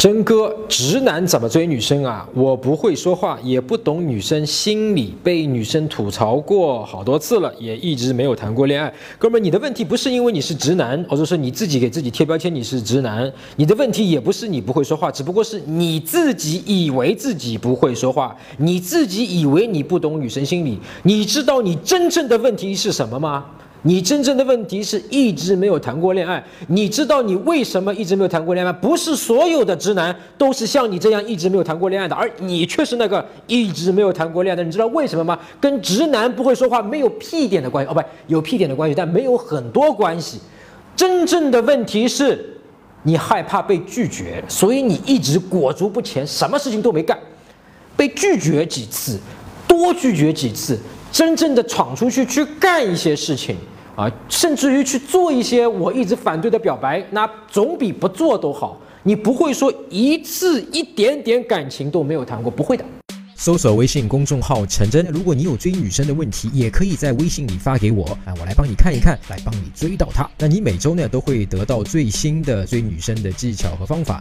真哥，直男怎么追女生啊？我不会说话，也不懂女生心理，被女生吐槽过好多次了，也一直没有谈过恋爱。哥们，你的问题不是因为你是直男，或者是你自己给自己贴标签你是直男，你的问题也不是你不会说话，只不过是你自己以为自己不会说话，你自己以为你不懂女生心理。你知道你真正的问题是什么吗？你真正的问题是一直没有谈过恋爱。你知道你为什么一直没有谈过恋爱？不是所有的直男都是像你这样一直没有谈过恋爱的，而你却是那个一直没有谈过恋爱的。你知道为什么吗？跟直男不会说话没有屁点的关系哦，不，有屁点的关系，但没有很多关系。真正的问题是，你害怕被拒绝，所以你一直裹足不前，什么事情都没干。被拒绝几次，多拒绝几次。真正的闯出去去干一些事情啊，甚至于去做一些我一直反对的表白，那总比不做都好。你不会说一次一点点感情都没有谈过，不会的。搜索微信公众号陈真，如果你有追女生的问题，也可以在微信里发给我啊，我来帮你看一看，来帮你追到她。那你每周呢都会得到最新的追女生的技巧和方法。